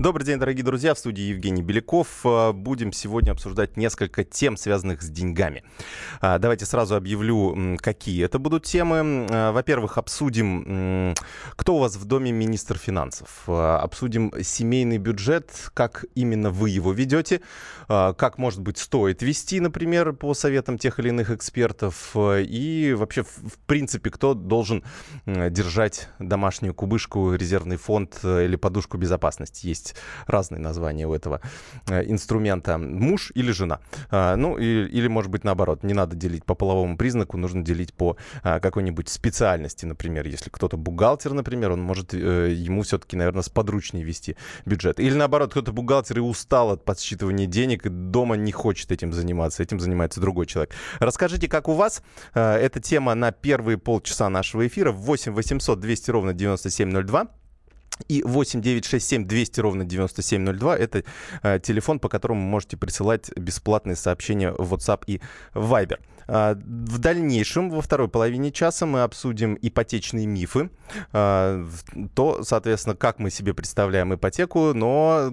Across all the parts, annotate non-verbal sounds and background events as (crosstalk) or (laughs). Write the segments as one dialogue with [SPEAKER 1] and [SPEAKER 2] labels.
[SPEAKER 1] Добрый день, дорогие друзья. В студии Евгений Беляков. А, будем сегодня обсуждать несколько тем, связанных с деньгами. А, давайте сразу объявлю, какие это будут темы. А, во-первых, обсудим, кто у вас в доме министр финансов. Обсудим семейный бюджет, как именно вы его ведете, как, может быть, стоит вести, например, по советам тех или иных экспертов. И вообще, в принципе, кто должен держать домашнюю кубышку, резервный фонд или подушку безопасности. Есть есть разные названия у этого э, инструмента. Муж или жена. А, ну, или, может быть, наоборот. Не надо делить по половому признаку, нужно делить по а, какой-нибудь специальности, например. Если кто-то бухгалтер, например, он может, э, ему все-таки, наверное, сподручнее вести бюджет. Или, наоборот, кто-то бухгалтер и устал от подсчитывания денег, и дома не хочет этим заниматься. Этим занимается другой человек. Расскажите, как у вас. Э, эта тема на первые полчаса нашего эфира. 8 800 200 ровно 9702. И 8 9 6 7 200 ровно 9702 это э, телефон, по которому можете присылать бесплатные сообщения в WhatsApp и Viber. А, в дальнейшем, во второй половине часа, мы обсудим ипотечные мифы. А, то, соответственно, как мы себе представляем ипотеку, но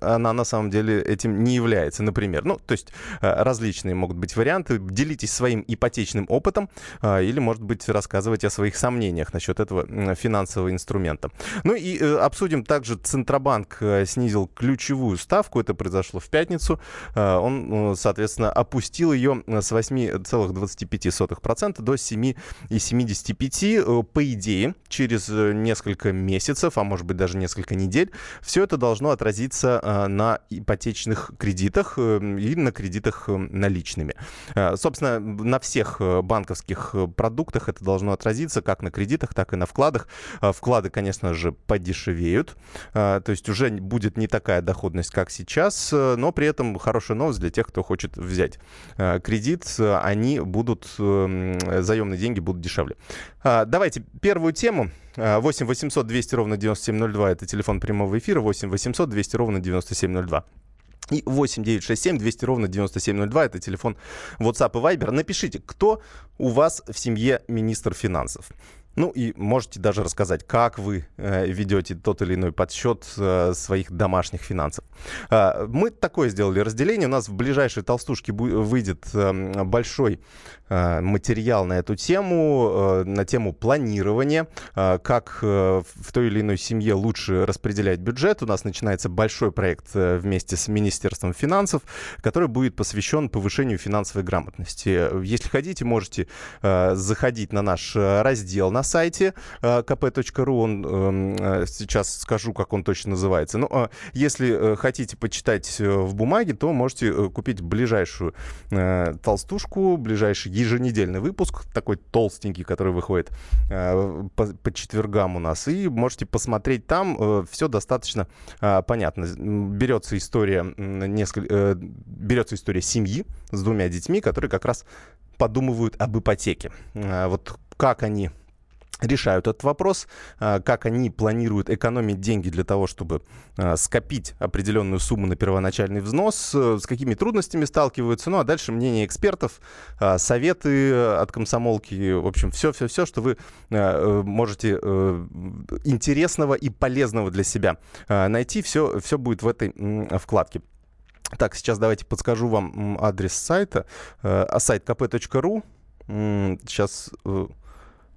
[SPEAKER 1] она на самом деле этим не является. Например, ну, то есть а, различные могут быть варианты. Делитесь своим ипотечным опытом или, может быть, рассказывайте о своих сомнениях насчет этого финансового инструмента. Ну и э, обсудим также Центробанк э, снизил ключевую ставку. Это произошло в пятницу. Он, э, соответственно, опустил ее с 8 7,25% до 7,75%. Э, по идее, через э, несколько месяцев, а может быть даже несколько недель, все это должно отразиться э, на ипотечных кредитах и на кредитах наличными. Собственно, на всех банковских продуктах это должно отразиться как на кредитах, так и на вкладах. Вклады, конечно же, подешевеют, то есть уже будет не такая доходность, как сейчас, но при этом хорошая новость для тех, кто хочет взять кредит. Они они будут, эм, заемные деньги будут дешевле. А, давайте первую тему. 8 800 200 ровно 9702 это телефон прямого эфира. 8 800 200 ровно 9702. И 8 967 200 ровно 9702 это телефон WhatsApp и Viber. Напишите, кто у вас в семье министр финансов. Ну и можете даже рассказать, как вы э, ведете тот или иной подсчет э, своих домашних финансов. Э, мы такое сделали разделение. У нас в ближайшей толстушке выйдет э, большой материал на эту тему, э, на тему планирования, э, как э, в той или иной семье лучше распределять бюджет. У нас начинается большой проект э, вместе с Министерством финансов, который будет посвящен повышению финансовой грамотности. Если хотите, можете э, заходить на наш э, раздел на сайте э, kp.ru. Он, эм, э, сейчас скажу, как он точно называется. Но ну, а если э, хотите почитать в бумаге, то можете купить ближайшую толстушку, ближайший еженедельный выпуск, такой толстенький, который выходит по, по четвергам у нас. И можете посмотреть там. Все достаточно понятно. Берется история, несколько, берется история семьи с двумя детьми, которые как раз подумывают об ипотеке. Вот как они решают этот вопрос, а, как они планируют экономить деньги для того, чтобы а, скопить определенную сумму на первоначальный взнос, э, с какими трудностями сталкиваются, ну а дальше мнение экспертов, а, советы от комсомолки, в общем, все-все-все, что вы э, можете э, интересного и полезного для себя найти, все, все будет в этой вкладке. Так, сейчас давайте подскажу вам адрес сайта, сайт kp.ru. Сейчас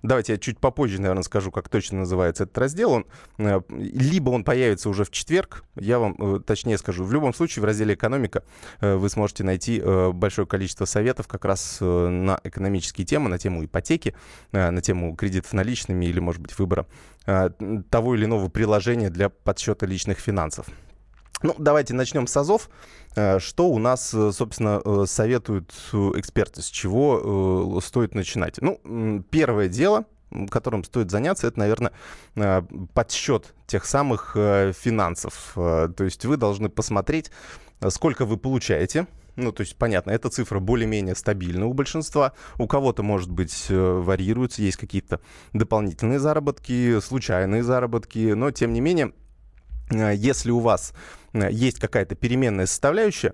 [SPEAKER 1] Давайте я чуть попозже, наверное, скажу, как точно называется этот раздел. Он, э, либо он появится уже в четверг, я вам э, точнее скажу. В любом случае, в разделе «Экономика» э, вы сможете найти большое количество советов как раз на экономические темы, на тему ипотеки, на тему кредитов наличными или, может быть, выбора того или иного приложения для подсчета личных финансов. Ну, давайте начнем с АЗОВ. Э, что у нас, э, собственно, э, советуют эксперты, с чего стоит начинать? Ну, первое дело, которым стоит заняться, это, наверное, подсчет тех самых финансов. То есть вы должны посмотреть, сколько вы получаете, ну, то есть, понятно, эта цифра более-менее стабильна у большинства. У кого-то, может быть, варьируется, есть какие-то дополнительные заработки, случайные заработки, но, тем не менее, если у вас Э, есть какая-то переменная составляющая,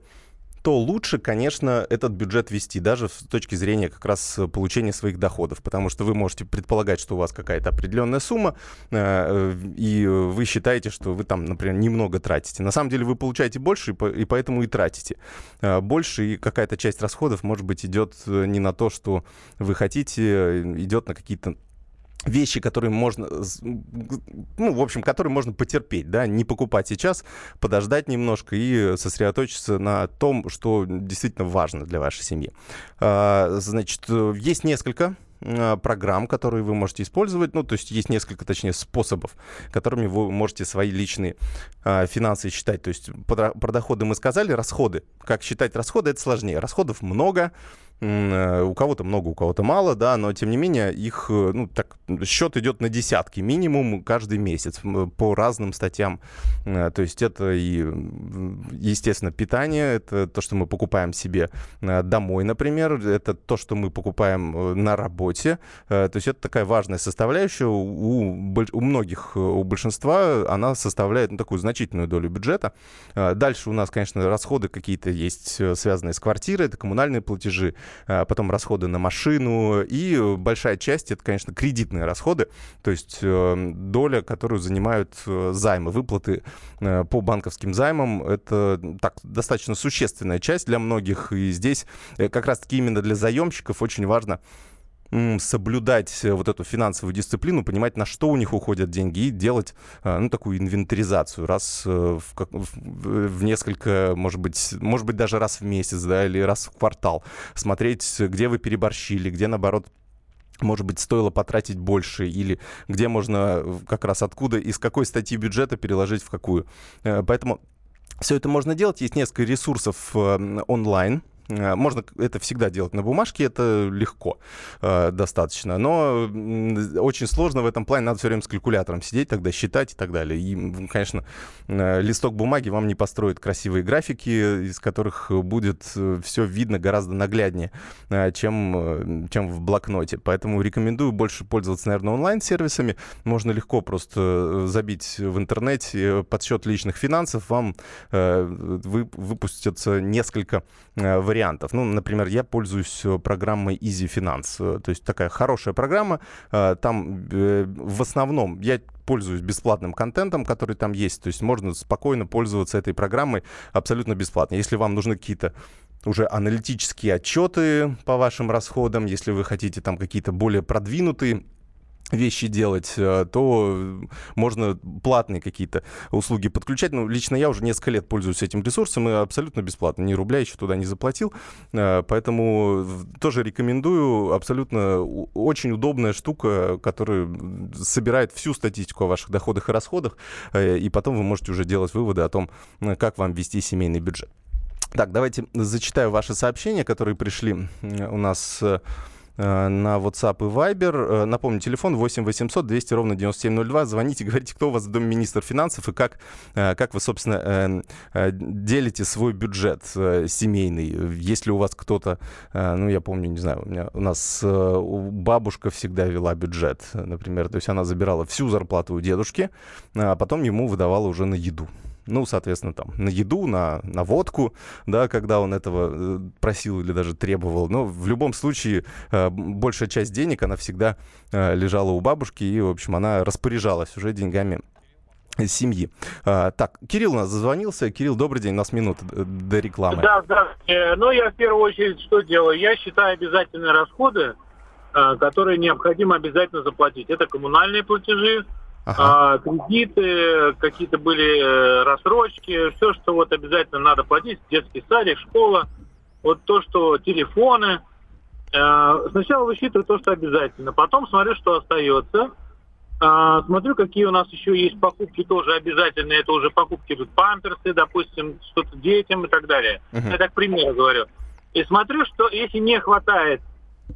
[SPEAKER 1] то лучше, конечно, этот бюджет вести, даже с точки зрения как раз получения своих доходов, потому что вы можете предполагать, что у вас какая-то определенная сумма, э, и вы считаете, что вы там, например, немного тратите. На самом деле вы получаете больше, и поэтому и тратите больше, и какая-то часть расходов, может быть, идет не на то, что вы хотите, идет на какие-то вещи, которые можно, ну, в общем, которые можно потерпеть, да, не покупать сейчас, подождать немножко и сосредоточиться на том, что действительно важно для вашей семьи. А, значит, есть несколько а, программ, которые вы можете использовать. Ну, то есть есть несколько, точнее, способов, которыми вы можете свои личные э, финансы считать. То есть про, доходы мы сказали, расходы. Как считать расходы, это сложнее. Расходов много, Э, у кого-то много, у кого-то мало, да, но тем не менее их, э, ну, так, счет идет на десятки минимум каждый месяц по разным статьям. Э, то есть это и, естественно, питание, это то, что мы покупаем себе домой, например, это то, что мы покупаем на работе. То есть это такая важная составляющая. У, у многих, у большинства она составляет ну, такую значительную долю бюджета. Дальше у нас, конечно, расходы какие-то есть, связанные с квартирой, это коммунальные платежи, потом расходы на машину, и большая часть это, конечно, кредитные расходы, то есть э, доля, которую занимают э, займы, выплаты э, по банковским займам, это так, достаточно существенная часть для многих, и здесь как раз-таки именно для заемщиков очень важно соблюдать э, вот эту финансовую дисциплину, понимать, на что у них уходят деньги, и делать, э, ну, такую инвентаризацию раз э, в, как, в несколько, может быть, может быть, даже раз в месяц, да, или раз в квартал. Смотреть, где вы переборщили, где, наоборот, может быть, стоило потратить больше, или где можно как раз откуда, из какой статьи бюджета переложить в какую. Поэтому все это можно делать. Есть несколько ресурсов онлайн, можно это всегда делать на бумажке, это легко э, достаточно. Но очень сложно в этом плане, надо все время с калькулятором сидеть, тогда считать и так далее. И, конечно, э, листок бумаги вам не построит красивые графики, из которых будет все видно гораздо нагляднее, чем, чем в блокноте. Поэтому рекомендую больше пользоваться, наверное, онлайн-сервисами. Можно легко просто забить в интернете подсчет личных финансов, вам вы, выпустятся несколько вариантов вариантов. Ну, например, я пользуюсь э, программой Easy Finance. Э, то есть такая хорошая программа. Э, там в основном я пользуюсь бесплатным контентом, который там есть. То есть можно спокойно пользоваться этой программой абсолютно бесплатно. Если вам нужны какие-то уже аналитические отчеты по вашим расходам, если вы хотите там какие-то более продвинутые вещи делать, э, то можно платные какие-то услуги подключать. Ну, лично я уже несколько лет пользуюсь этим ресурсом и абсолютно бесплатно. Ни рубля еще туда не заплатил. Э, поэтому тоже рекомендую. Абсолютно очень удобная штука, которая собирает всю статистику о ваших доходах и расходах. Э, и потом вы можете уже делать выводы о том, как вам вести семейный бюджет. Так, давайте зачитаю ваши сообщения, которые пришли у нас Э, на WhatsApp и Viber. Э, напомню, телефон 8 800 200 ровно 9702. Звоните, говорите, кто у вас в доме министр финансов и как, э, как вы, собственно, делите свой бюджет семейный. Если у вас кто-то, ну, я помню, не знаю, у, меня, у нас бабушка всегда вела бюджет, например. То есть она забирала всю зарплату у дедушки, а потом ему выдавала уже на еду ну, соответственно, там, на еду, на, на водку, да, когда он этого э, просил или даже требовал. Но в любом случае э, большая часть денег, она всегда э, лежала у бабушки, и, в общем, она распоряжалась уже деньгами семьи. А, так, Кирилл у нас зазвонился. Кирилл, добрый день, у нас минута до рекламы.
[SPEAKER 2] Да, да. Ну, я в первую очередь что делаю? Я считаю обязательные расходы, которые необходимо обязательно заплатить. Это коммунальные платежи, Ага. А, кредиты, какие-то были э, рассрочки, все, что вот обязательно надо платить, детский садик, школа, вот то, что телефоны. А, сначала высчитываю то, что обязательно, потом смотрю, что остается. А, смотрю, какие у нас еще есть покупки тоже обязательные. Это уже покупки тут памперсы, допустим, что-то детям и так далее. Uh-huh. Я так примеру говорю. И смотрю, что если не хватает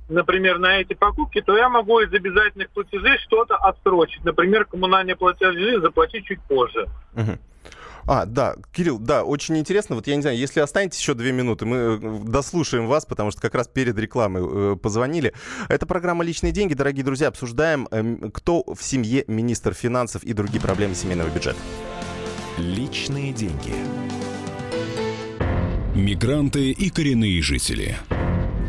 [SPEAKER 2] например, на эти покупки, то я могу из обязательных платежей что-то отсрочить. Например, коммунальные платежи заплатить чуть позже.
[SPEAKER 1] А, да, Кирилл, да, очень интересно. Вот я не знаю, если останетесь еще две минуты, мы э, дослушаем вас, потому что как раз перед рекламой э, позвонили. Это программа «Личные деньги». Дорогие друзья, обсуждаем, э, кто в семье министр финансов и другие проблемы семейного бюджета.
[SPEAKER 3] «Личные деньги». Мигранты и коренные жители.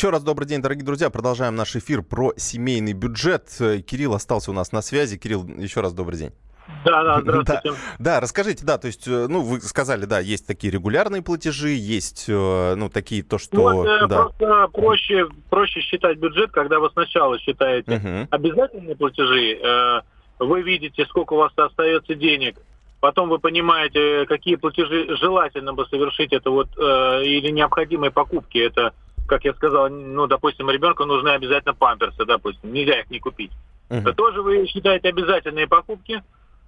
[SPEAKER 1] Еще раз добрый день, дорогие друзья. Продолжаем наш эфир про семейный бюджет. Кирилл остался у нас на связи. Кирилл, еще раз добрый день.
[SPEAKER 2] Да, да, (laughs) здравствуйте.
[SPEAKER 1] Да, да, расскажите, да, то есть, э, ну, вы сказали, да, есть такие регулярные платежи, есть, э, ну, такие то, что...
[SPEAKER 2] Вот, э, да. Просто проще, проще считать бюджет, когда вы сначала считаете угу. обязательные платежи, вы видите, сколько у вас остается денег, потом вы понимаете, какие платежи желательно бы совершить, это вот, или необходимые покупки, это, как я сказал, ну, допустим, ребенку нужны обязательно памперсы, допустим, нельзя их не купить. Угу. Тоже вы считаете обязательные покупки,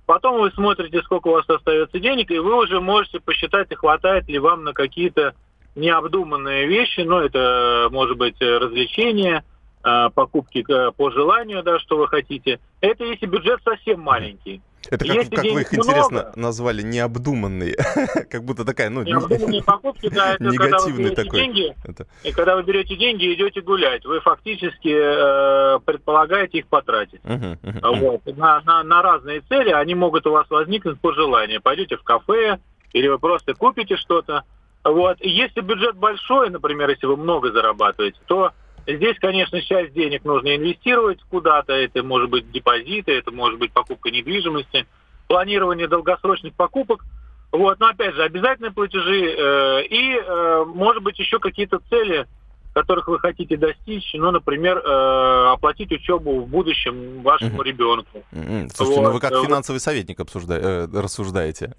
[SPEAKER 2] Потом вы смотрите, сколько у вас остается денег, и вы уже можете посчитать, хватает ли вам на какие-то необдуманные вещи, ну, это может быть развлечения, а, покупки по желанию, да, что вы хотите. Это если бюджет совсем маленький.
[SPEAKER 1] Это как, как вы их много, интересно назвали, необдуманные. (laughs) как будто такая, ну...
[SPEAKER 2] Необдуманные покупки, да, это когда вы такой. деньги, это... и когда вы берете деньги и идете гулять, вы фактически э, предполагаете их потратить. Uh-huh, uh-huh. Вот. На, на, на разные цели они могут у вас возникнуть по желанию. Пойдете в кафе, или вы просто купите что-то. Вот. И если бюджет большой, например, если вы много зарабатываете, то Здесь, конечно, часть денег нужно инвестировать куда-то. Это может быть депозиты, это может быть покупка недвижимости, планирование долгосрочных покупок. Вот, но опять же, обязательные платежи э, и, э, может быть, еще какие-то цели, которых вы хотите достичь, ну, например, э, оплатить учебу в будущем вашему mm-hmm. ребенку.
[SPEAKER 1] Mm-hmm. Слушайте, вот. ну вы как финансовый советник обсужда... э, рассуждаете.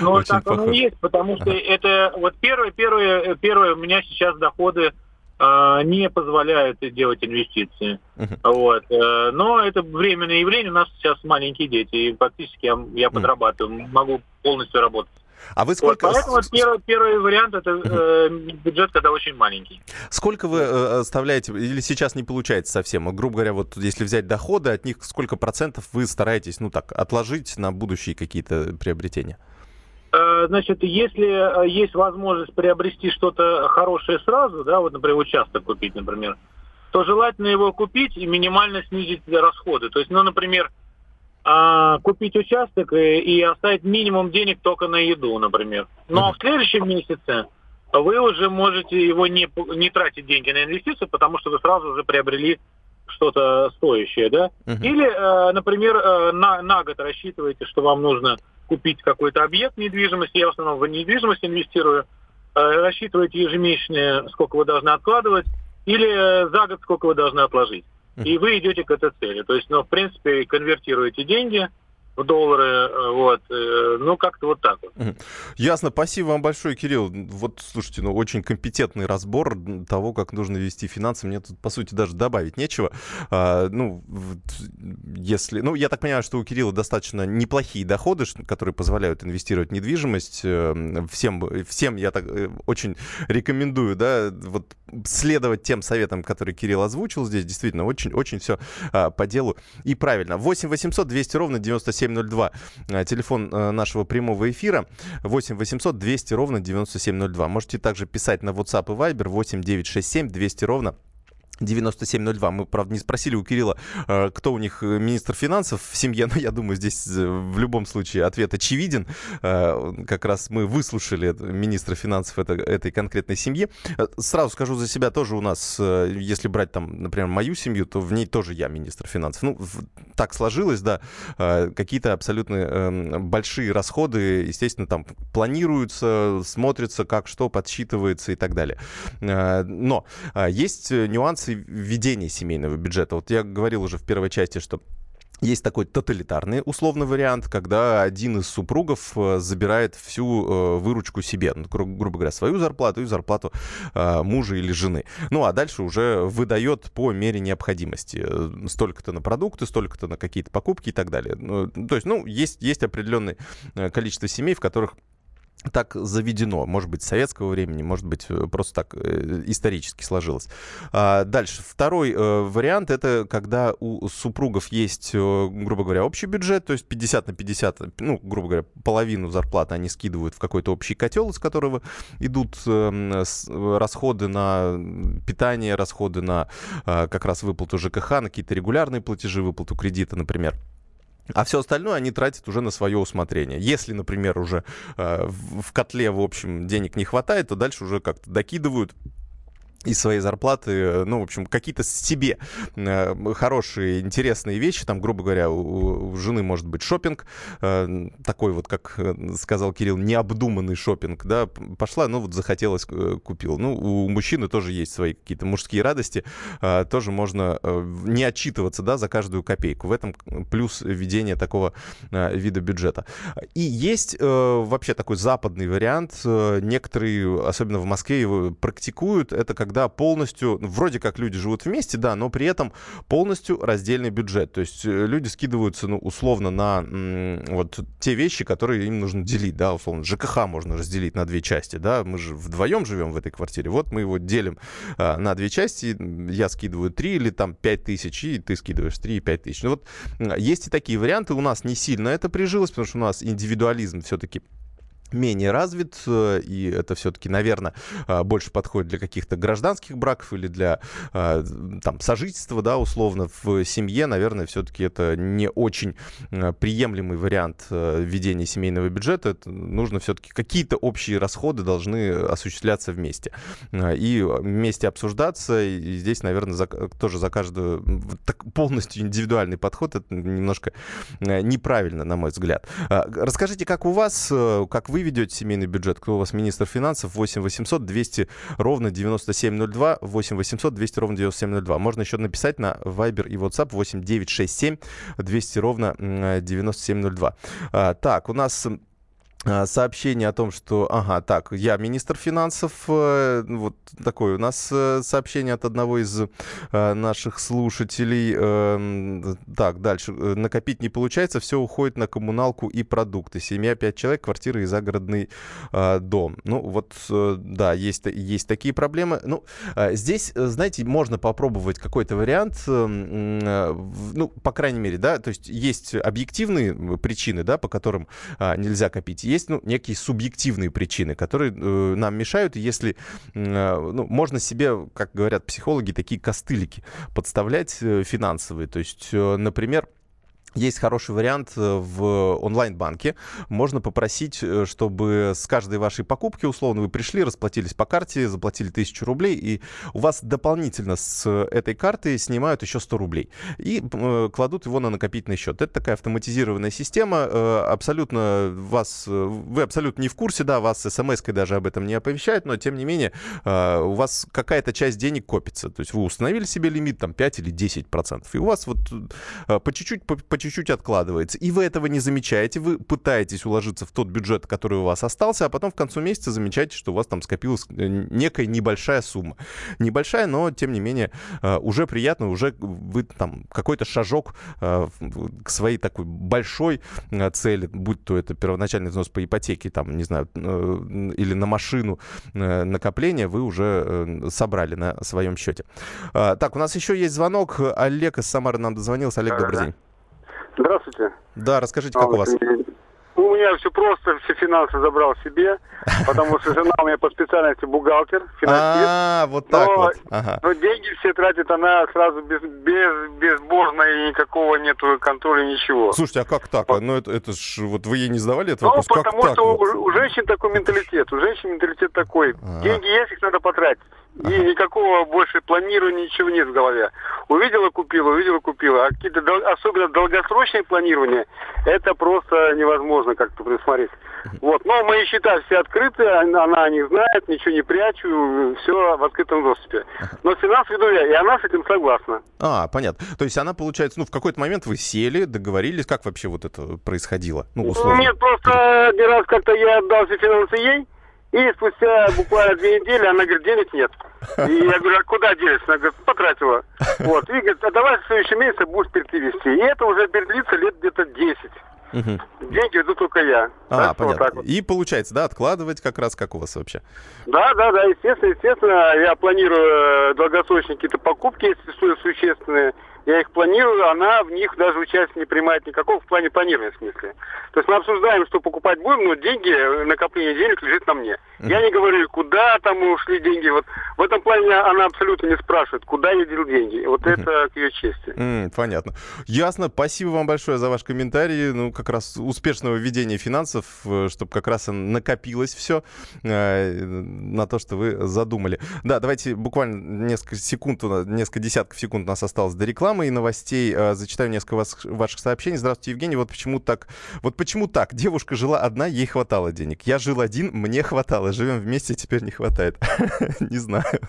[SPEAKER 2] Ну, (laughs) так оно и есть, потому что это вот первое, первое, первое, у меня сейчас доходы не позволяют делать инвестиции. Uh-huh. Вот. Э, но это временное явление. У нас сейчас маленькие дети, и фактически я, я подрабатываю, могу полностью работать.
[SPEAKER 1] А вы сколько...
[SPEAKER 2] Вот, поэтому первый, первый вариант это э, бюджет, когда очень маленький.
[SPEAKER 1] Сколько вы э, оставляете, или сейчас не получается совсем? Грубо говоря, вот если взять доходы, от них сколько процентов вы стараетесь, ну так, отложить на будущие какие-то приобретения?
[SPEAKER 2] Э, значит, если э, есть возможность приобрести что-то хорошее сразу, да, вот, например, участок купить, например, то желательно его купить и минимально снизить расходы. То есть, ну, например, а, купить участок и, и оставить минимум денег только на еду, например. Но в следующем месяце вы уже можете его не, не тратить деньги на инвестицию, потому что вы сразу уже приобрели что-то стоящее, да? Uh-huh. Или, э, например, на, на год рассчитываете, что вам нужно купить какой-то объект недвижимости, я в основном в недвижимость инвестирую, э, рассчитываете ежемесячно, сколько вы должны откладывать, или за год сколько вы должны отложить. И вы идете к этой цели. То есть, ну, в принципе, конвертируете деньги, в доллары, э, вот, э, ну, как-то вот так вот.
[SPEAKER 1] Ясно, спасибо вам большое, Кирилл. Вот, слушайте, ну, очень компетентный разбор того, как нужно вести финансы. Мне тут, по сути, даже добавить нечего. А, ну, если, ну, я так понимаю, что у Кирилла достаточно неплохие доходы, которые позволяют инвестировать в недвижимость. Э, всем, всем я так очень рекомендую, да, вот следовать тем советам, которые Кирилл озвучил здесь. Действительно, очень, очень все а, по делу и правильно. 8 800 200 ровно 97 9702. Э, телефон э, нашего прямого эфира 8 800 200 ровно 9702. Можете также писать на WhatsApp и Viber 8 967 200 ровно 9702. Мы, правда, не спросили у Кирилла, э, кто у них э, министр финансов в семье, но я думаю, здесь э, в любом случае ответ очевиден. Как раз мы выслушали министра финансов этой конкретной семьи. Сразу скажу за себя, тоже у нас, если брать там, например, мою семью, то в ней тоже я министр финансов. Ну, так сложилось, да, какие-то абсолютно эм, большие расходы, естественно, там планируются, смотрятся, как что подсчитывается и так далее. Но есть нюансы вопросы ведения семейного бюджета. Вот я говорил уже в первой части, что есть такой тоталитарный условный вариант, когда один из супругов э, забирает всю э, выручку себе, ну, гру- грубо говоря, свою зарплату и зарплату э, мужа или жены. Ну а дальше уже выдает по мере необходимости. Столько-то на продукты, столько-то на какие-то покупки и так далее. Ну, то есть, ну, есть, есть определенное количество семей, в которых так заведено. Может быть, советского времени, может быть, э, просто так э, исторически сложилось. А, дальше. Второй э, вариант — это когда у супругов есть, грубо говоря, общий бюджет, то есть 50 на 50, ну, грубо говоря, половину зарплаты они скидывают в какой-то общий котел, из которого идут э, с, расходы на питание, расходы на как раз выплату ЖКХ, на какие-то регулярные платежи, выплату кредита, например. А все остальное они тратят уже на свое усмотрение. Если, например, уже э, в котле, в общем, денег не хватает, то дальше уже как-то докидывают из своей зарплаты, э, ну, в общем, какие-то себе э, хорошие, интересные вещи. Там, грубо говоря, у, у жены может быть шопинг, э, такой вот, как сказал Кирилл, необдуманный шопинг, да, пошла, ну, вот захотелось, купил. Ну, у мужчины тоже есть свои какие-то мужские радости, тоже можно не отчитываться, да, за каждую копейку. В этом плюс введение такого вида бюджета. И есть вообще такой западный вариант, некоторые, особенно в Москве, его практикуют, это как когда полностью, ну, вроде как люди живут вместе, да, но при этом полностью раздельный бюджет. То есть э, люди скидываются, ну, условно, на вот те вещи, которые им нужно делить, да, условно. ЖКХ можно разделить на две части, да, мы же вдвоем живем в этой квартире, вот мы его делим а, на две части, я скидываю 3 или там 5 тысяч, и ты скидываешь 3 и 5 тысяч. Ну вот есть и такие варианты, у нас не сильно это прижилось, потому что у нас индивидуализм все-таки менее развит, э, и это все-таки, наверное, э, больше подходит для каких-то гражданских браков или для э, там, сожительства, да, условно, в семье, наверное, все-таки это не очень приемлемый вариант введения семейного бюджета. Это нужно все-таки какие-то общие расходы должны осуществляться вместе и вместе обсуждаться. И здесь, наверное, за, тоже за каждую так, полностью индивидуальный подход это немножко неправильно, на мой взгляд. Расскажите, как у вас, как вы вы ведете семейный бюджет, кто у вас министр финансов, 8 800 200 ровно 9702, 8 800 200 ровно 9702. Можно еще написать на Viber и WhatsApp 8 967 200 ровно 9702. А, так, у нас сообщение о том, что, ага, так, я министр финансов, э, вот такое у нас э, сообщение от одного из э, наших слушателей. Так, дальше. Накопить не получается, все уходит на коммуналку и продукты. Семья, пять человек, квартира и загородный дом. Ну, вот, да, есть, есть такие проблемы. Ну, здесь, знаете, можно попробовать какой-то вариант, ну, по крайней мере, да, то есть есть объективные причины, да, по которым нельзя копить есть ну, некие субъективные причины, которые э, нам мешают. Если э, ну, можно себе, как говорят психологи, такие костылики подставлять э, финансовые. То есть, э, например, есть хороший вариант э, в онлайн-банке. Можно попросить, э, чтобы с каждой вашей покупки, условно, вы пришли, расплатились по карте, заплатили тысячу рублей, и у вас дополнительно с этой карты снимают еще 100 рублей и э, кладут его на накопительный счет. Это такая автоматизированная система. Абсолютно вас, вы абсолютно не в курсе, да, вас смс-кой даже об этом не оповещают, но тем не менее у вас какая-то часть денег копится. То есть вы установили себе лимит там 5 или 10 процентов, и у вас вот по чуть-чуть, по, по чуть-чуть откладывается. И вы этого не замечаете, вы пытаетесь уложиться в тот бюджет, который у вас остался, а потом в конце месяца замечаете, что у вас там скопилась э, некая небольшая сумма. Небольшая, но тем не менее э, уже приятно, уже вы там какой-то шажок э, к своей такой большой цели, будь то это первоначальный взнос по ипотеке, там, не знаю, или на машину накопления, вы уже собрали на своем счете. Так, у нас еще есть звонок. Олег из Самары нам дозвонился. Олег, добрый день.
[SPEAKER 4] Здравствуйте.
[SPEAKER 1] Да, расскажите, как а, у вас?
[SPEAKER 4] У меня все просто, все финансы забрал себе, потому что жена у меня по специальности бухгалтер,
[SPEAKER 1] финансист. А, вот так вот. Ага.
[SPEAKER 4] Но деньги все тратит она сразу без, без, безбожно, и никакого нету контроля, ничего.
[SPEAKER 1] Слушайте, а как так? Вот. Ну, это, это ж, вот вы ей не задавали этот ну, вопрос?
[SPEAKER 4] потому
[SPEAKER 1] как
[SPEAKER 4] что
[SPEAKER 1] так,
[SPEAKER 4] у, у женщин такой менталитет, у женщин менталитет такой. Ага. Деньги есть, их надо потратить. И никакого больше планирования, ничего нет в голове. Увидела, купила, увидела, купила. А какие-то дол- особенно долгосрочные планирования, это просто невозможно как-то предусмотреть. Вот. Но мои счета все открыты, она, них знает, ничего не прячу, все в открытом доступе. Но финанс веду я, и она с этим согласна.
[SPEAKER 1] А, понятно. То есть она, получается, ну, в какой-то момент вы сели, договорились, как вообще вот это происходило? Ну, условно.
[SPEAKER 4] Нет, просто один раз как-то я отдал все финансы ей, и спустя буквально две недели она говорит, денег нет. И я говорю, а куда делись? Она говорит, потратила. Вот. И говорит, а давай в следующем месяце будешь перевести. И это уже длится лет где-то 10. Угу. Деньги веду только я.
[SPEAKER 1] А, так понятно. Вот вот. И получается, да, откладывать как раз как у вас вообще?
[SPEAKER 4] Да, да, да, естественно, естественно. Я планирую э, долгосрочные какие-то покупки, если существенные я их планирую, она в них даже участие не принимает никакого в плане планирования в смысле. То есть мы обсуждаем, что покупать будем, но деньги, накопление денег лежит на мне. Я не говорю, куда там ушли деньги. Вот в этом плане она абсолютно не спрашивает, куда я дел деньги. Вот mm-hmm. это к ее чести.
[SPEAKER 1] Mm, понятно. Ясно. Спасибо вам большое за ваш комментарий. Ну, как раз успешного ведения финансов, э, чтобы как раз накопилось все э, на то, что вы задумали. Да, давайте буквально несколько секунд, несколько десятков секунд у нас осталось до рекламы рекламы и новостей. А, зачитаю несколько вас, ваших сообщений. Здравствуйте, Евгений. Вот почему так? Вот почему так? Девушка жила одна, ей хватало денег. Я жил один, мне хватало. Живем вместе, теперь не хватает. (laughs) Не знаю.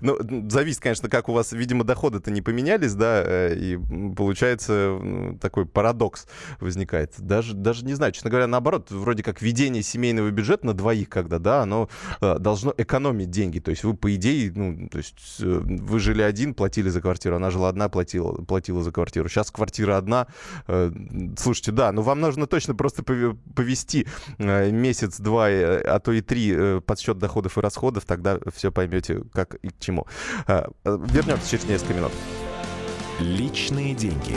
[SPEAKER 1] Ну, зависит, конечно, как у вас, видимо, доходы-то не поменялись, да, э, и получается такой парадокс возникает. Даже, даже не знаю, честно говоря, наоборот, вроде как ведение семейного бюджета на двоих, когда, да, оно э, должно экономить деньги. То есть вы, по идее, ну, то есть э, вы жили один, платили за квартиру, она жила одна, платила платила за квартиру. Сейчас квартира одна. Э, слушайте, да, но вам нужно точно просто повести э, месяц-два, э, а то и три подсчет доходов и расходов, тогда все поймете, как и к чему. Вернемся через несколько минут.
[SPEAKER 3] Личные деньги.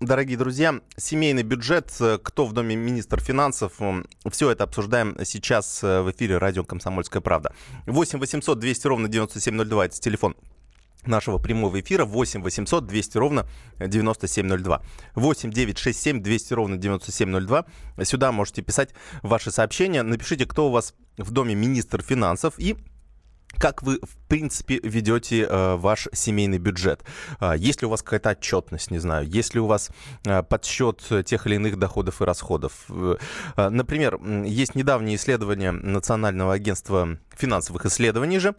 [SPEAKER 1] Дорогие друзья, семейный бюджет, э, кто в доме министр финансов, все это обсуждаем сейчас э, в эфире радио «Комсомольская правда». 8 800 200 ровно 9702, это телефон нашего прямого эфира 8 800 200 ровно 9702. 8 9 6 7 200 ровно 9702. Сюда можете писать ваши сообщения. Напишите, кто у вас в доме министр финансов и как вы, в принципе, ведете э, ваш семейный бюджет? Э, есть ли у вас какая-то отчетность, не знаю? Есть ли у вас э, подсчет тех или иных доходов и расходов? Э, например, есть недавнее исследование Национального агентства финансовых исследований же,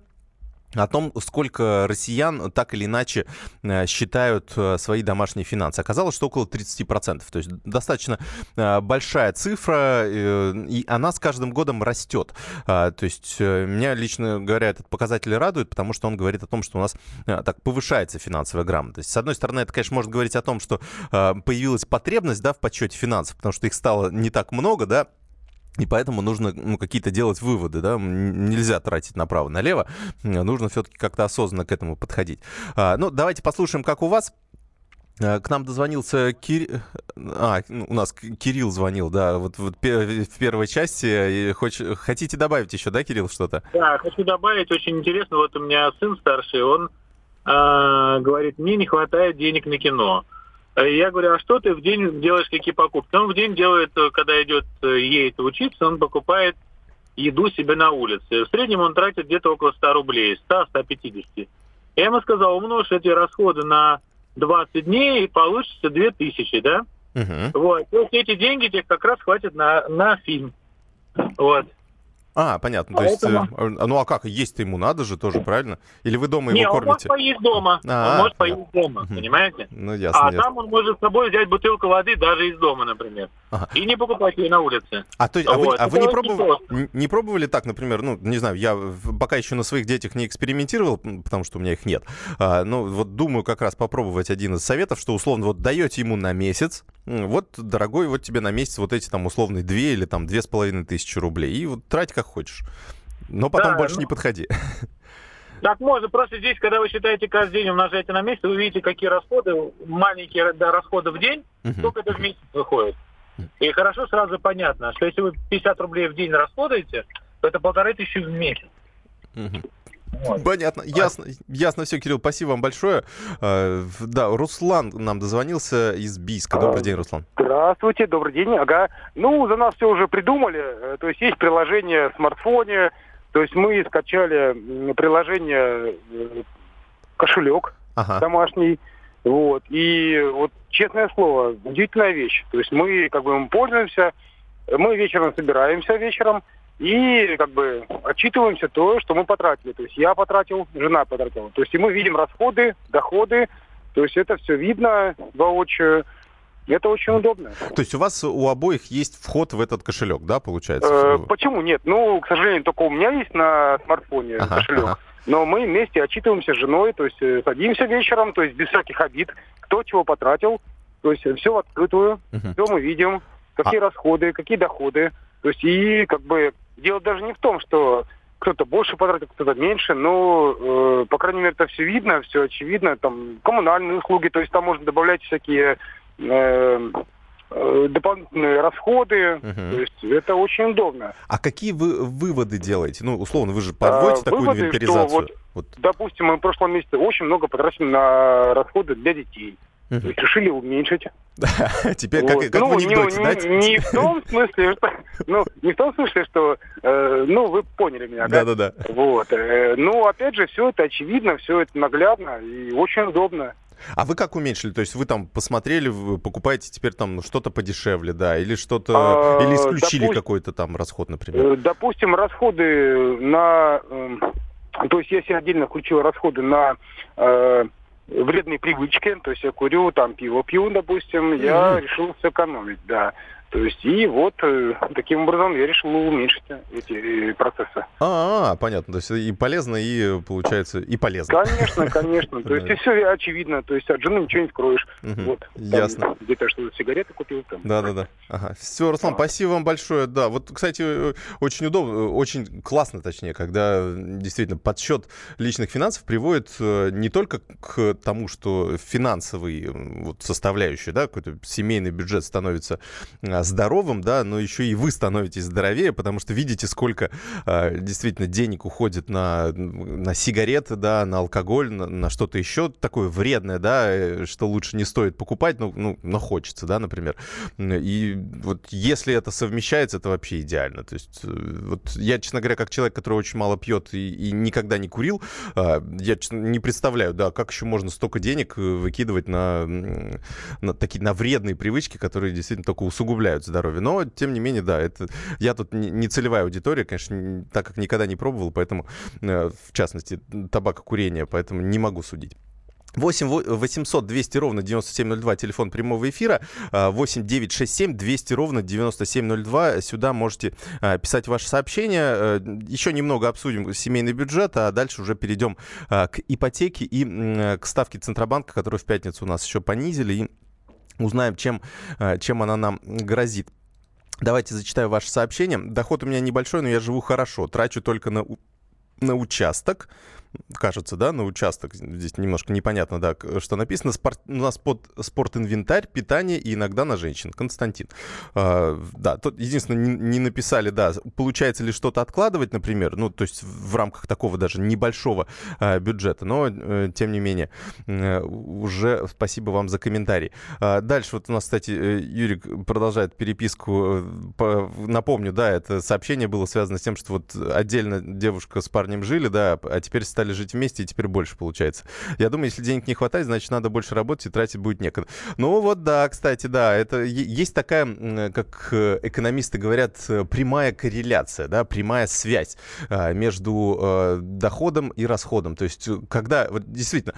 [SPEAKER 1] о том, сколько россиян так или иначе э, считают э, свои домашние финансы. Оказалось, что около 30%. То есть достаточно э, большая цифра, и она с каждым годом растет. А, то есть меня, лично говоря, этот показатель радует, потому что он говорит о том, что у нас так повышается финансовая грамотность. С одной стороны, это, конечно, может говорить о том, что появилась потребность да, в подсчете финансов, потому что их стало не так много, да, и поэтому нужно ну, какие-то делать выводы, да, нельзя тратить направо-налево, нужно все-таки как-то осознанно к этому подходить. А, ну, давайте послушаем, как у вас. А, к нам дозвонился Кир... А, ну, у нас Кирилл звонил, да, вот, вот в первой части. Хоч... Хотите добавить еще, да, Кирилл, что-то?
[SPEAKER 2] Да, хочу добавить, очень интересно, вот у меня сын старший, он э, говорит, мне не хватает денег на кино. Я говорю, а что ты в день делаешь, какие покупки? Он в день делает, э, когда идет, э, едет учиться, он покупает еду себе на улице. В среднем он тратит где-то около 100 рублей, 100-150. Я ему сказал, умножь эти расходы на 20 дней, и получится 2000, да? Uh-huh. Вот. Вот эти деньги тебе как раз хватит на, на фильм. Вот.
[SPEAKER 1] А, понятно. Поэтому... То есть, э, ну а как, есть-то ему надо же тоже, правильно? Или вы дома
[SPEAKER 2] Не,
[SPEAKER 1] его
[SPEAKER 2] он
[SPEAKER 1] кормите?
[SPEAKER 2] может поесть дома.
[SPEAKER 1] А,
[SPEAKER 2] он может
[SPEAKER 1] да.
[SPEAKER 2] поесть дома, понимаете?
[SPEAKER 1] Ну, ясно,
[SPEAKER 2] а
[SPEAKER 1] ясно.
[SPEAKER 2] там он может с собой взять бутылку воды даже из дома, например.
[SPEAKER 1] Ага.
[SPEAKER 2] И не покупать ее на улице.
[SPEAKER 1] А, то есть, а, вы,
[SPEAKER 2] Вот,
[SPEAKER 1] а вы
[SPEAKER 2] это
[SPEAKER 1] не, пробовали,
[SPEAKER 2] просто.
[SPEAKER 1] н- не пробовали так, например, ну, не знаю, я пока еще на своих детях не экспериментировал, потому что у меня их нет. А, ну, вот думаю как раз попробовать один из советов, что, условно, вот даете ему на месяц, вот, дорогой, вот тебе на месяц вот эти там условные две или там две с половиной тысячи рублей, и вот трать как хочешь. Но потом
[SPEAKER 2] Да,
[SPEAKER 1] больше
[SPEAKER 2] ну-
[SPEAKER 1] не подходи. (laughs)
[SPEAKER 2] Так можно. Просто здесь, когда вы считаете каждый день, умножаете на месяц, вы видите, какие расходы, маленькие да, расходы в день,
[SPEAKER 1] Мгм.
[SPEAKER 2] сколько это в месяц выходит. И хорошо сразу понятно, что если вы 50 рублей в день расходуете, то это полторы тысячи в месяц.
[SPEAKER 1] Мгм.
[SPEAKER 2] Вот.
[SPEAKER 1] Понятно, ясно, ясно все, Кирилл, спасибо вам большое. А, Да, Руслан нам дозвонился из Бийска. Добрый день, Руслан.
[SPEAKER 5] Здравствуйте, добрый день. Ага. Ну, за нас все уже придумали. Э, То есть есть приложение в смартфоне. То есть мы скачали приложение э, кошелек
[SPEAKER 1] Ага.
[SPEAKER 5] домашний. Вот. И вот, честное слово, удивительная вещь. То есть мы как бы им пользуемся, мы вечером собираемся вечером и как бы отчитываемся то, что мы потратили. То есть я потратил, жена потратила. То есть и мы видим расходы, доходы. То есть это все видно воочию. Это очень удобно.
[SPEAKER 1] То есть у вас у обоих есть вход в этот кошелек, да, получается?
[SPEAKER 5] Э, почему нет? Ну, к сожалению, только у меня есть на смартфоне
[SPEAKER 1] Ага,
[SPEAKER 5] кошелек.
[SPEAKER 1] ага.
[SPEAKER 5] Но мы вместе отчитываемся с женой, то есть э, садимся вечером, то есть без всяких обид, кто чего потратил, то есть все в открытую,
[SPEAKER 1] Мгм.
[SPEAKER 5] все мы видим, какие расходы, какие доходы. То есть и как бы дело даже не в том, что кто-то больше потратил, кто-то меньше, но, э, по крайней мере, это все видно, все очевидно, там коммунальные услуги, то есть там можно добавлять всякие э, э, дополнительные расходы,
[SPEAKER 1] Мгм.
[SPEAKER 5] то есть это очень удобно.
[SPEAKER 1] А какие вы выводы делаете? Ну, условно, вы же подводите
[SPEAKER 5] А,
[SPEAKER 1] такую
[SPEAKER 5] выводы,
[SPEAKER 1] инвентаризацию.
[SPEAKER 5] что вот-
[SPEAKER 1] Вот.
[SPEAKER 5] Допустим, мы в прошлом месяце очень много потратили на расходы для детей. Есть решили уменьшить. (laughs)
[SPEAKER 1] Теперь, как,
[SPEAKER 5] Вот.
[SPEAKER 1] как
[SPEAKER 5] ну,
[SPEAKER 1] в анекдоте,
[SPEAKER 5] не,
[SPEAKER 1] да?
[SPEAKER 5] не- не в том смысле, что, ну, не в том смысле, что, э, ну, вы поняли меня, да?
[SPEAKER 1] Да-да-да.
[SPEAKER 5] Вот. э, ну, опять же, все это очевидно, все это наглядно и очень удобно.
[SPEAKER 1] А вы как уменьшили? То есть вы там посмотрели, вы покупаете теперь там что-то подешевле, да? Или что-то...
[SPEAKER 5] А,
[SPEAKER 1] Или исключили
[SPEAKER 5] допустим-
[SPEAKER 1] какой-то там расход, например?
[SPEAKER 5] Э, Допустим, расходы на... эм, То есть, если отдельно включил расходы на э, вредные привычки, то есть я курю, там пиво пью, допустим, я решил сэкономить, да. То есть, и вот э, таким образом я решил уменьшить эти э, процессы.
[SPEAKER 1] А, а, понятно. То есть и полезно, и получается, и полезно.
[SPEAKER 5] Конечно, (laughs) конечно. То есть, и все очевидно. То есть, от жены ничего не скроешь. Вот.
[SPEAKER 1] Ясно.
[SPEAKER 5] Где-то что-то сигареты купил там.
[SPEAKER 1] Да, да, да. Ага. Все, Руслан,
[SPEAKER 5] Вот.
[SPEAKER 1] спасибо вам большое. Да, вот, кстати, очень удобно, очень классно, точнее, когда действительно подсчет личных финансов приводит э, не только к тому, что финансовый вот, составляющий, да, какой-то семейный бюджет становится а, здоровым, да, но еще и вы становитесь здоровее, потому что видите, сколько а, действительно денег уходит на, на сигареты, да, на алкоголь, на, на что-то еще такое вредное, да, э, что лучше не стоит покупать, ну, ну, но хочется, да, например. И вот если это совмещается, это вообще идеально. То есть э, вот я, честно говоря, как человек, который очень мало пьет и, и никогда не курил, а, я честно, не представляю, да, как еще можно столько денег э, выкидывать на, на такие на вредные привычки, которые действительно только усугубляют здоровье. Но, тем не менее, да, это я тут не, целевая аудитория, конечно, так как никогда не пробовал, поэтому, э, в частности, табакокурение, поэтому не могу судить. 8 800 200 ровно 9702, телефон прямого эфира. а, 8 967 200 ровно 9702. Сюда можете а, писать ваши сообщения. Э, Еще немного обсудим семейный бюджет, а дальше уже перейдем а, к ипотеке и к ставке Центробанка, которую в пятницу у нас еще понизили. И узнаем, чем, а, чем она нам грозит. Давайте зачитаю ваше сообщение. Доход у меня небольшой, но я живу хорошо. Трачу только на, на участок. Кажется, да, на участок. Здесь немножко непонятно, да, что написано. Спорт, у нас под спортинвентарь, питание и иногда на женщин. Константин. А, да, тут единственное, не, не написали, да, получается ли что-то откладывать, например, ну, то есть в рамках такого даже небольшого а, бюджета, но, э, тем не менее, э, уже спасибо вам за комментарий. А, дальше вот у нас, кстати, э, Юрик продолжает переписку. э, по- напомню, да, это сообщение было связано с тем, что вот отдельно девушка с парнем жили, да, а теперь стали стали жить вместе, и теперь больше получается. Я думаю, если денег не хватает, значит, надо больше работать, и тратить будет некогда. Ну вот, да, кстати, да, это есть такая, как э, экономисты говорят, э, прямая корреляция, да, прямая связь а, между э, доходом и расходом. То есть, когда, вот, действительно,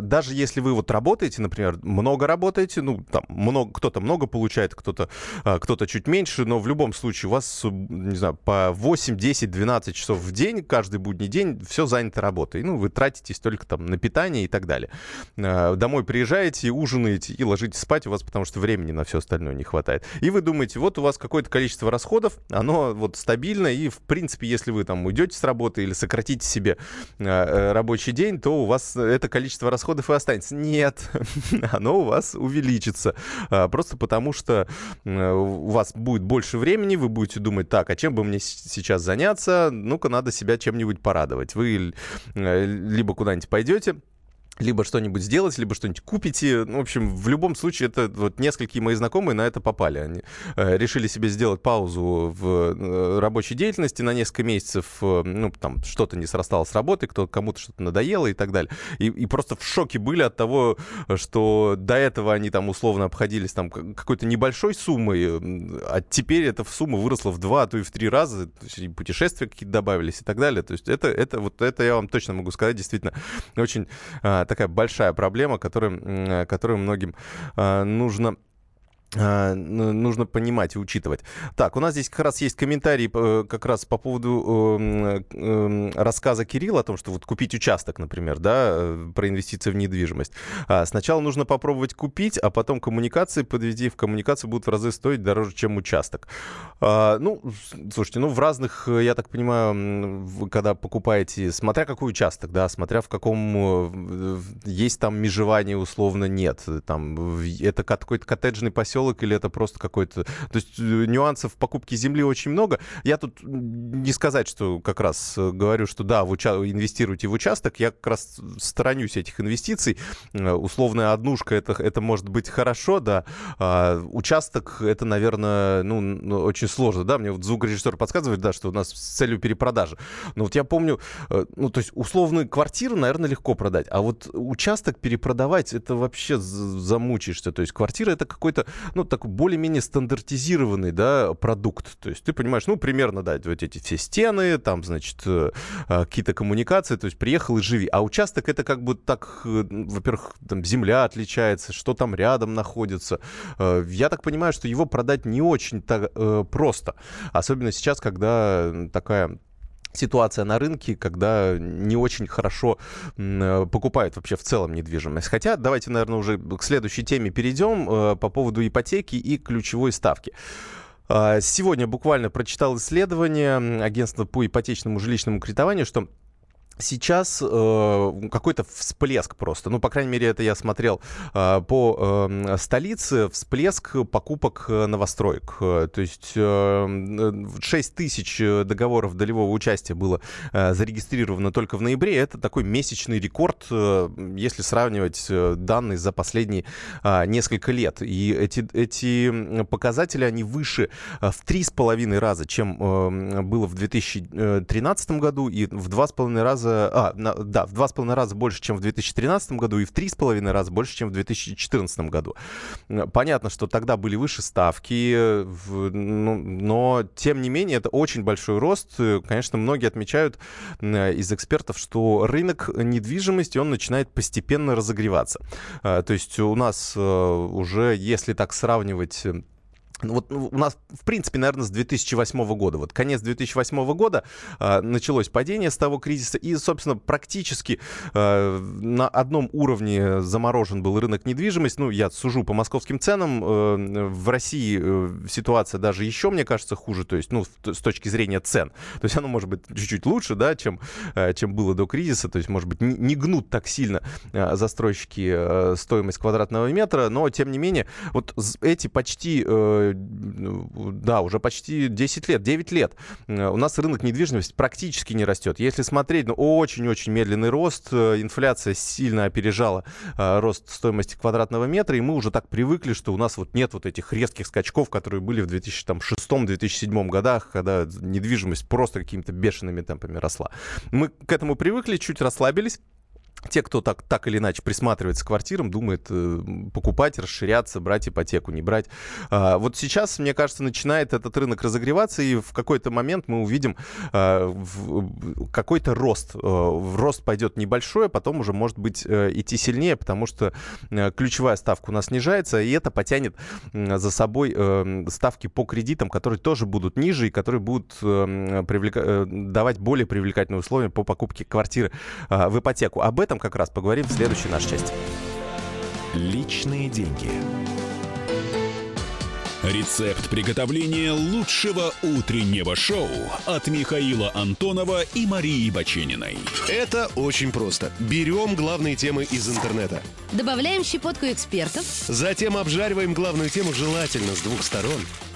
[SPEAKER 1] даже если вы вот работаете, например, много работаете, ну, там, много, кто-то много получает, кто-то кто чуть меньше, но в любом случае у вас, не знаю, по 8, 10, 12 часов в день, каждый будний день, все занято работой. Ну, вы тратитесь только там на питание и так далее. Домой приезжаете, ужинаете и ложитесь спать у вас, потому что времени на все остальное не хватает. И вы думаете, вот у вас какое-то количество расходов, оно вот стабильно, и, в принципе, если вы там уйдете с работы или сократите себе э, рабочий день, то у вас это количество расходов и останется. Нет, (laughs) оно у вас увеличится. Просто потому что у вас будет больше времени, вы будете думать, так, а чем бы мне сейчас заняться? Ну-ка, надо себя чем-нибудь порадовать. Вы э, либо куда-нибудь пойдете, либо что-нибудь сделать, либо что-нибудь купите. Ну, в общем, в любом случае, это вот несколькие мои знакомые на это попали. Они э, решили себе сделать паузу в э, рабочей деятельности на несколько месяцев. Э, ну, там что-то не срасталось с работы, кто, кому-то что-то надоело и так далее. И, и просто в шоке были от того, что до этого они там условно обходились там какой-то небольшой суммой, а теперь эта сумма выросла в два, а то и в три раза. То есть и путешествия какие-то добавились и так далее. То есть это, это, вот это я вам точно могу сказать, действительно, очень а, такая большая проблема, которую, которую многим а, нужно нужно понимать и учитывать. Так, у нас здесь как раз есть комментарий э, как раз по поводу э, э, рассказа Кирилла о том, что вот купить участок, например, да, про инвестиции в недвижимость. А, сначала нужно попробовать купить, а потом коммуникации подведи. В коммуникации будут в разы стоить дороже, чем участок. А, ну, слушайте, ну в разных, я так понимаю, когда покупаете, смотря какой участок, да, смотря в каком есть там межевание условно нет, там это какой-то коттеджный поселок поселок или это просто какой-то... То есть э, нюансов покупки земли очень много. Я тут не сказать, что как раз э, говорю, что да, вы уча... инвестируйте в участок. Я как раз сторонюсь этих инвестиций. Э, условная однушка это, это может быть хорошо, да. А участок это, наверное, ну, ну, очень сложно, да. Мне вот звукорежиссер подсказывает, да, что у нас с целью перепродажи. Но вот я помню, ну, то есть условную квартиру, наверное, легко продать. А вот участок перепродавать, это вообще замучишься. То есть квартира это какой-то, ну, такой более-менее стандартизированный, да, продукт. То есть ты понимаешь, ну, примерно, да, вот эти все стены, там, значит, э, а, какие-то коммуникации, то есть приехал и живи. А участок это как бы так, э, во-первых, там земля отличается, что там рядом находится. Э, я так понимаю, что его продать не очень так просто. Особенно сейчас, когда такая ситуация на рынке, когда не очень хорошо э, покупают вообще в целом недвижимость. Хотя давайте, наверное, уже к следующей теме перейдем э, по поводу ипотеки и ключевой ставки. А, сегодня буквально прочитал исследование агентства по ипотечному жилищному кредитованию, что Сейчас э, какой-то всплеск просто. Ну, по крайней мере, это я смотрел э, по э, столице. Всплеск покупок э, новостроек. Э, то есть э, 6 тысяч договоров долевого участия было э, зарегистрировано только в ноябре. Это такой месячный рекорд, э, если сравнивать э, данные за последние э, несколько лет. И эти, эти показатели, они выше э, в 3,5 раза, чем э, было в 2013 году, и в 2,5 раза раза, а, на, да, в два с половиной раза больше, чем в 2013 году, и в три с половиной раза больше, чем в 2014 году. Понятно, что тогда были выше ставки, в, ну, но тем не менее это очень большой рост. Конечно, многие отмечают из экспертов, что рынок недвижимости, он начинает постепенно разогреваться. А, то есть у нас э, уже, если так сравнивать вот ну, у нас, в принципе, наверное, с 2008 года. Вот конец 2008 года э, началось падение с того кризиса, и, собственно, практически э, на одном уровне заморожен был рынок недвижимости. Ну, я сужу по московским ценам. Э, в России э, ситуация даже еще, мне кажется, хуже, то есть, ну, с точки зрения цен. То есть оно может быть чуть-чуть лучше, да, чем, э, чем было до кризиса. То есть, может быть, не, не гнут так сильно э, застройщики э, стоимость квадратного метра, но, тем не менее, вот эти почти э, да, уже почти 10 лет, 9 лет у нас рынок недвижимости практически не растет. Если смотреть, ну, очень-очень медленный рост, инфляция сильно опережала рост стоимости квадратного метра, и мы уже так привыкли, что у нас вот нет вот этих резких скачков, которые были в 2006-2007 годах, когда недвижимость просто какими-то бешеными темпами росла. Мы к этому привыкли, чуть расслабились те, кто так, так или иначе присматривается к квартирам, думает э, покупать, расширяться, брать ипотеку, не брать. А, вот сейчас, мне кажется, начинает этот рынок разогреваться, и в какой-то момент мы увидим а, какой-то рост. А, рост пойдет небольшой, а потом уже может быть а, идти сильнее, потому что а, ключевая ставка у нас снижается, и это потянет за собой ставки по кредитам, которые тоже будут ниже и которые будут привлека... давать более привлекательные условия по покупке квартиры в ипотеку. Об этом этом как раз поговорим в следующей нашей части.
[SPEAKER 3] Личные деньги. Рецепт приготовления лучшего утреннего шоу от Михаила Антонова и Марии Бачениной.
[SPEAKER 6] Это очень просто. Берем главные темы из интернета.
[SPEAKER 7] Добавляем щепотку экспертов.
[SPEAKER 6] Затем обжариваем главную тему желательно с двух сторон.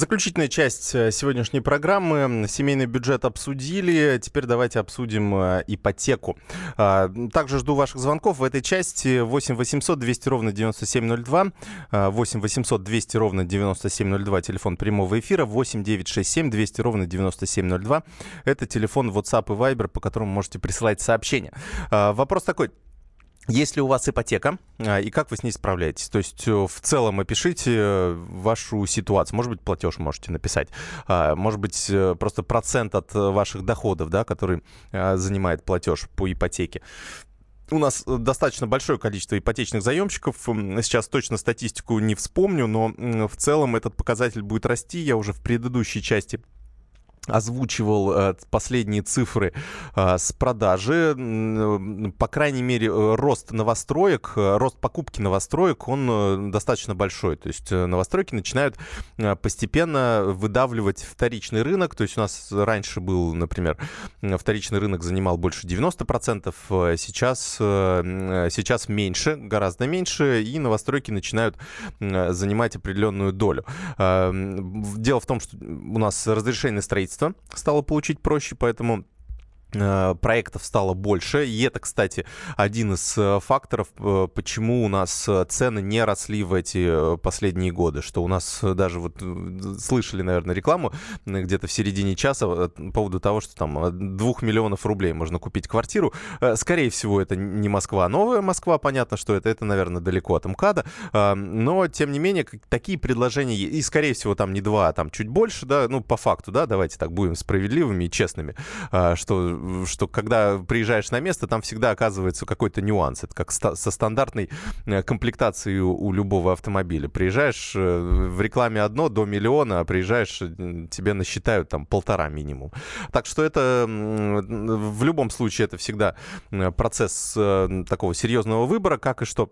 [SPEAKER 1] Заключительная часть э, сегодняшней программы. Семейный бюджет обсудили. Теперь давайте обсудим э, ипотеку. А, также жду ваших звонков в этой части. 8 800 200 ровно 9702. 8 800 200 ровно 9702. Телефон прямого эфира. 8 967 200 ровно 9702. Это телефон WhatsApp и Viber, по которому можете присылать сообщения. А, вопрос такой. Есть ли у вас ипотека а, и как вы с ней справляетесь? То есть э, в целом опишите э, вашу ситуацию. Может быть, платеж можете написать. А, может быть, э, просто процент от ваших доходов, да, который занимает платеж по ипотеке. У нас достаточно большое количество ипотечных заемщиков. Сейчас точно статистику не вспомню, но в целом этот показатель будет расти. Я уже в предыдущей части озвучивал э, последние цифры э, с продажи. По крайней мере, э, рост новостроек, рост покупки новостроек, он достаточно большой. То есть новостройки начинают постепенно выдавливать вторичный рынок. То есть у нас раньше был, например, вторичный рынок занимал больше 90%, сейчас, сейчас меньше, гораздо меньше, и новостройки начинают занимать определенную долю. Дело в том, что у нас разрешение строительства строительство стало получить проще, поэтому проектов стало больше. И это, кстати, один из э, факторов, э, почему у нас цены не росли в эти последние годы. Что у нас даже вот слышали, наверное, рекламу где-то в середине часа по поводу того, что там 2 миллионов рублей можно купить квартиру. Скорее всего, это не Москва, новая Москва. Понятно, что это, это, наверное, далеко от МКАДа. Но, тем не менее, такие предложения, и, скорее всего, там не два, а там чуть больше, да, ну, по факту, да, давайте так будем справедливыми и честными, что что когда приезжаешь на место, там всегда оказывается какой-то нюанс. Это как со стандартной э, комплектацией у любого автомобиля. Приезжаешь э, в рекламе одно до миллиона, а приезжаешь, э, тебе насчитают там полтора минимум. Так что это в любом случае это всегда процесс такого серьезного выбора, как и что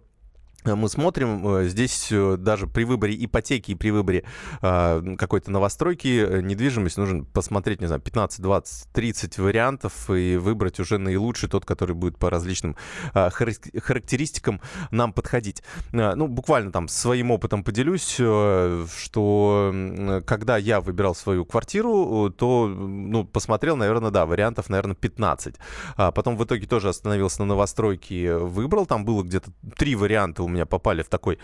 [SPEAKER 1] мы смотрим, э, здесь э, даже при выборе ипотеки и при выборе э, какой-то новостройки недвижимость нужно посмотреть, не знаю, 15, 20, 30 вариантов и выбрать уже наилучший, тот, который будет по различным э, характеристикам нам подходить. Э, ну, буквально там своим опытом поделюсь, э, что когда я выбирал свою квартиру, то, ну, посмотрел, наверное, да, вариантов, наверное, 15. А потом в итоге тоже остановился на новостройке, выбрал, там было где-то три варианта у меня попали в такой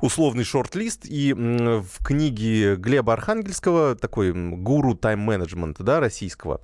[SPEAKER 1] условный шорт-лист, и в книге Глеба Архангельского, такой гуру тайм-менеджмента, да, российского,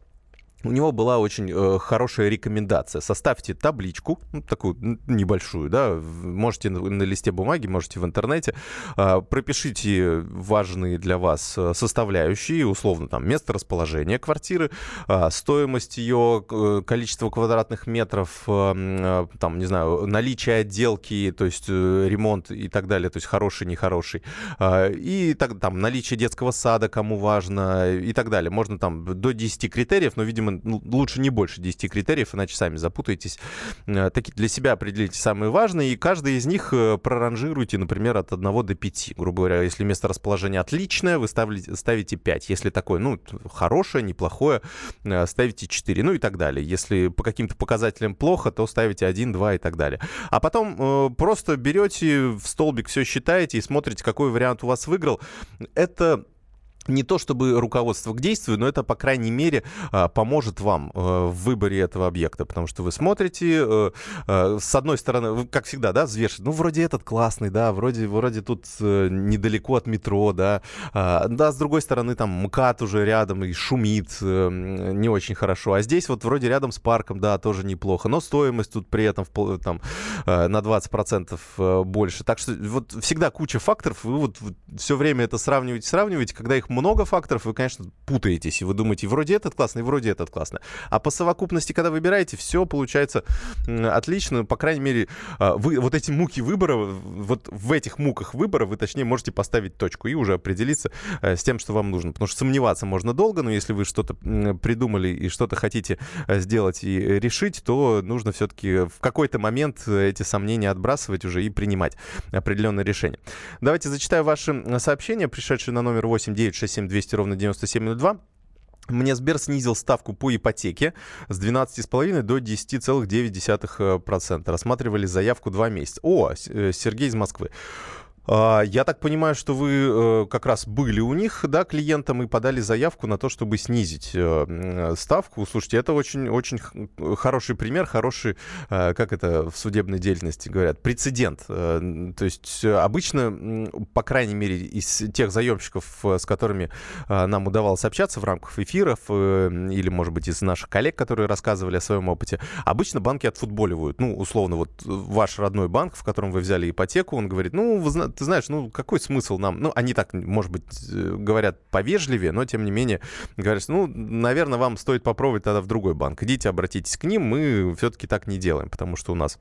[SPEAKER 1] у него была очень э, хорошая рекомендация. Составьте табличку, ну, такую небольшую, да, можете на, на листе бумаги, можете в интернете, э, пропишите важные для вас э, составляющие, условно, там, место расположения квартиры, э, стоимость ее, э, количество квадратных метров, э, э, там, не знаю, наличие отделки, то есть э, ремонт и так далее, то есть хороший, нехороший, э, и так, там, наличие детского сада, кому важно, и так далее. Можно там до 10 критериев, но, видимо, ну, лучше не больше 10 критериев, иначе сами запутаетесь. Э, такие для себя определите самые важные, и каждый из них э, проранжируйте, например, от 1 до 5. Грубо говоря, если место расположения отличное, вы ставите, ставите 5. Если такое, ну, хорошее, неплохое, э, ставите 4. Ну и так далее. Если по каким-то показателям плохо, то ставите 1, 2 и так далее. А потом просто берете в столбик все считаете и смотрите, какой вариант у вас выиграл. Это не то чтобы руководство к действию, но это, по крайней мере, а, поможет вам э, в выборе этого объекта, потому что вы смотрите, э, э, с одной стороны, как всегда, да, взвешиваете, ну, вроде этот классный, да, вроде, вроде тут недалеко от метро, да, а, да, с другой стороны, там МКАД уже рядом и шумит не очень хорошо, а здесь вот вроде рядом с парком, да, тоже неплохо, но стоимость тут при этом там на 20% больше, так что вот всегда куча факторов, вы вот все время это сравниваете, сравниваете, когда их много факторов, вы, конечно, путаетесь, и вы думаете, вроде этот классный, вроде этот классный. А по совокупности, когда выбираете, все получается отлично. По крайней мере, а, вы вот эти муки выбора, вот в этих муках выбора вы, точнее, можете поставить точку и уже определиться э, с тем, что вам нужно. Потому что сомневаться можно долго, но если вы что-то придумали и что-то хотите э, сделать и решить, то нужно все-таки в какой-то момент эти сомнения отбрасывать уже и принимать определенное решение. Давайте зачитаю ваши сообщения, пришедшие на номер 8 9 967 200 ровно 9702. Мне Сбер снизил ставку по ипотеке с 12,5 до 10,9%. Рассматривали заявку два месяца. О, э, Сергей из Москвы. А, я так понимаю, что вы э, как раз были у них, да, клиентом и подали заявку на то, чтобы снизить э, ставку. Слушайте, это очень, очень хороший пример, хороший, э, как это в судебной деятельности говорят, прецедент. То есть обычно, по крайней мере, из тех заемщиков, с которыми нам удавалось общаться в рамках эфиров, или, может быть, из наших коллег, которые рассказывали о своем опыте, обычно банки отфутболивают. Ну, условно, вот ваш родной банк, в котором вы взяли ипотеку, он говорит, ну, вы знаете, ты знаешь, ну какой смысл нам? Ну, они так, может быть, э, говорят повежливее, но тем не менее говорят, ну, наверное, вам стоит попробовать тогда в другой банк. Идите, обратитесь к ним, мы все-таки так не делаем, потому что у нас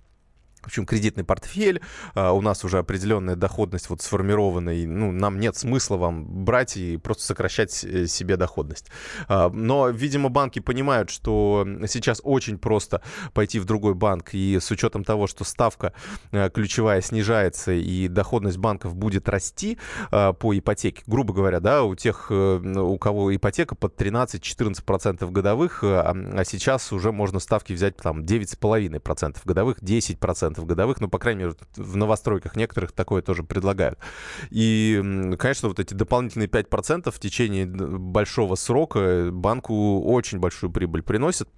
[SPEAKER 1] в общем, кредитный портфель, а, у нас уже определенная доходность вот сформирована, и ну, нам нет смысла вам брать и просто сокращать э, себе доходность. А, но, видимо, банки понимают, что сейчас очень просто пойти в другой банк, и с учетом того, что ставка э, ключевая снижается, и доходность банков будет расти а, по ипотеке, грубо говоря, да, у тех, э, у кого ипотека под 13-14% годовых, а сейчас уже можно ставки взять там 9,5% годовых, 10% 5% годовых, ну, по крайней мере, в новостройках некоторых такое тоже предлагают. И, конечно, вот эти дополнительные 5% в течение большого срока банку очень большую прибыль приносят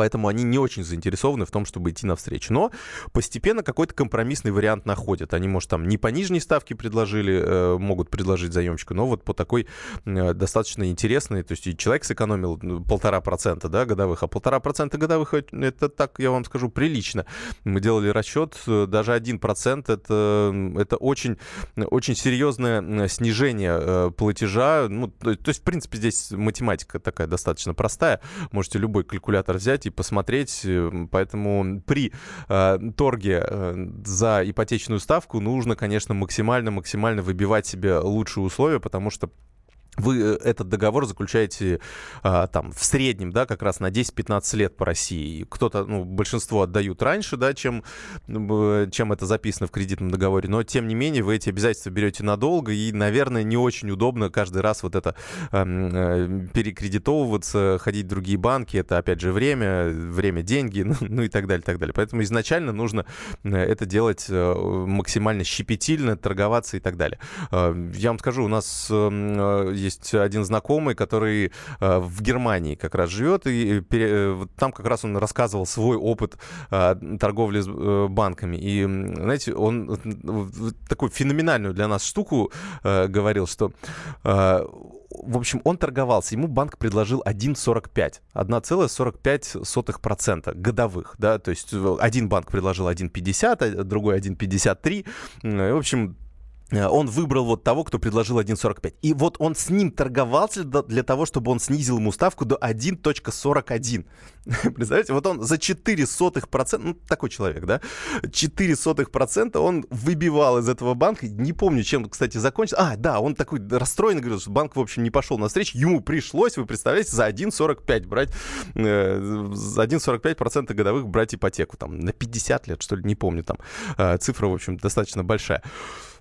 [SPEAKER 1] поэтому они не очень заинтересованы в том, чтобы идти навстречу. Но постепенно какой-то компромиссный вариант находят. Они, может, там не по нижней ставке предложили, э, могут предложить заемщику, но вот по такой э, достаточно интересной, то есть человек сэкономил ну, полтора процента, да, годовых, а полтора процента годовых, это так, я вам скажу, прилично. Мы делали расчет, э, даже один процент, это, это очень, очень серьезное снижение платежа, ну, то есть, в принципе, здесь математика такая достаточно простая, можете любой калькулятор взять и и посмотреть. Э, поэтому при э, торге э, за ипотечную ставку нужно, конечно, максимально-максимально выбивать себе лучшие условия, потому что вы э, этот договор заключаете а, там в среднем, да, как раз на 10-15 лет по России. Кто-то, ну, большинство отдают раньше, да, чем, чем это записано в кредитном договоре, но тем не менее вы эти обязательства берете надолго, и, наверное, не очень удобно каждый раз вот это э, перекредитовываться, ходить в другие банки, это, опять же, время, время, деньги, (laughs) ну, ну и так далее, так далее. Поэтому изначально нужно э, это делать э, максимально щепетильно, торговаться и так далее. Я вам скажу, у нас есть один знакомый, который э, в Германии как раз живет, и э, там как раз он рассказывал свой опыт э, торговли с банками. И, знаете, он такую феноменальную для нас штуку говорил, что в общем, он торговался, ему банк предложил 1,45, 1,45% годовых, да, то есть один банк предложил 1,50, другой 1,53, в общем, Э, он выбрал вот того, кто предложил 1.45. И вот он с ним торговался для того, чтобы он снизил ему ставку до 1.41. (laughs) Представляете, вот он за 4 сотых процента, ну, такой человек, да, 4 сотых процента он выбивал из этого банка. Не помню, чем, кстати, закончился. А, да, он такой расстроен, говорил, что банк, в общем, не пошел на встречу. Ему пришлось, вы представляете, за 1.45 брать, э, за 1.45 процента годовых брать ипотеку. Там на 50 лет, что ли, не помню, там э, цифра, в общем, достаточно большая.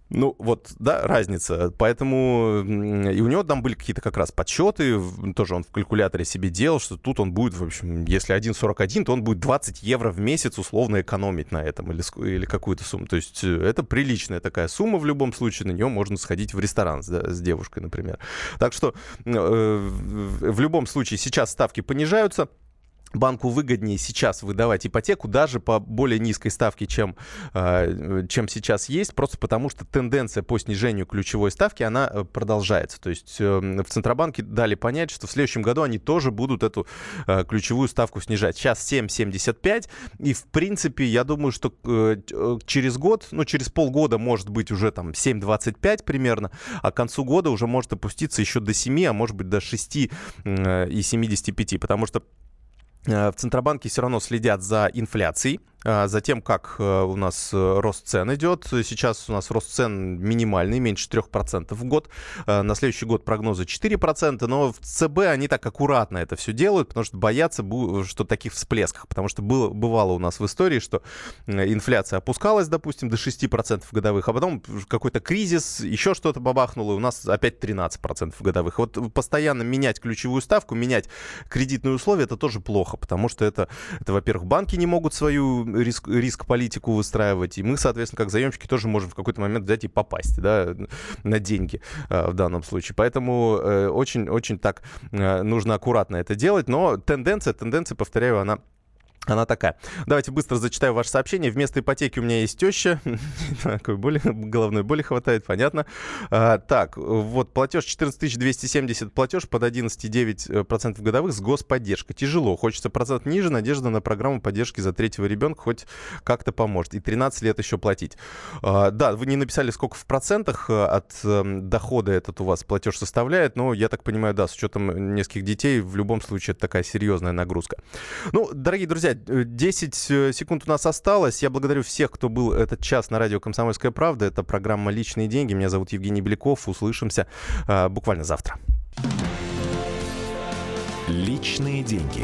[SPEAKER 1] Ну, вот, да, разница. Поэтому и у него там были какие-то как раз подсчеты, тоже он в калькуляторе себе делал, что тут он будет, в общем, если 1,41, то он будет 20 евро в месяц условно экономить на этом или, или какую-то сумму. То есть э, это приличная такая сумма в любом случае, на нее можно сходить в ресторан с, да, с девушкой, например. Так что э, в любом случае сейчас ставки понижаются банку выгоднее сейчас выдавать ипотеку даже по более низкой ставке, чем, э, чем сейчас есть, просто потому что тенденция по снижению ключевой ставки, она э, продолжается. То есть э, в Центробанке дали понять, что в следующем году они тоже будут эту ключевую ставку снижать. Сейчас 7,75, и в принципе я думаю, что через год, ну через полгода может быть уже там 7,25 примерно, а к концу года уже может опуститься еще до 7, а может быть до 6 и 75, потому что в Центробанке все равно следят за инфляцией. А, затем, как э, у нас э, рост цен идет. Сейчас у нас рост цен минимальный, меньше 3% в год. А, на следующий год прогнозы 4%, но в ЦБ они так аккуратно это все делают, потому что боятся, что таких всплесках. Потому что было, бывало у нас в истории, что инфляция опускалась, допустим, до 6% годовых, а потом какой-то кризис, еще что-то бабахнуло, и у нас опять 13% годовых. Вот постоянно менять ключевую ставку, менять кредитные условия, это тоже плохо, потому что это, это во-первых, банки не могут свою риск, риск политику выстраивать, и мы, соответственно, как заемщики тоже можем в какой-то момент взять и попасть, да, на деньги э, в данном случае. Поэтому очень-очень э, так э, нужно аккуратно это делать, но тенденция, тенденция, повторяю, она она такая. Давайте быстро зачитаю ваше сообщение. Вместо ипотеки у меня есть теща. (laughs) Такой боли, головной боли хватает, понятно. А, так, вот платеж 14 270, платеж под 11,9% годовых с господдержкой. Тяжело. Хочется процент ниже, надежда на программу поддержки за третьего ребенка хоть как-то поможет. И 13 лет еще платить. А, да, вы не написали, сколько в процентах э, от эм, дохода этот у вас платеж составляет, но я так понимаю, да, с учетом нескольких детей, в любом случае это такая серьезная нагрузка. Ну, дорогие друзья, 10 э, секунд у нас осталось. Я благодарю всех, кто был этот час на радио «Комсомольская правда». Это программа «Личные деньги». Меня зовут Евгений Беляков. Услышимся э, буквально завтра.
[SPEAKER 3] Личные деньги.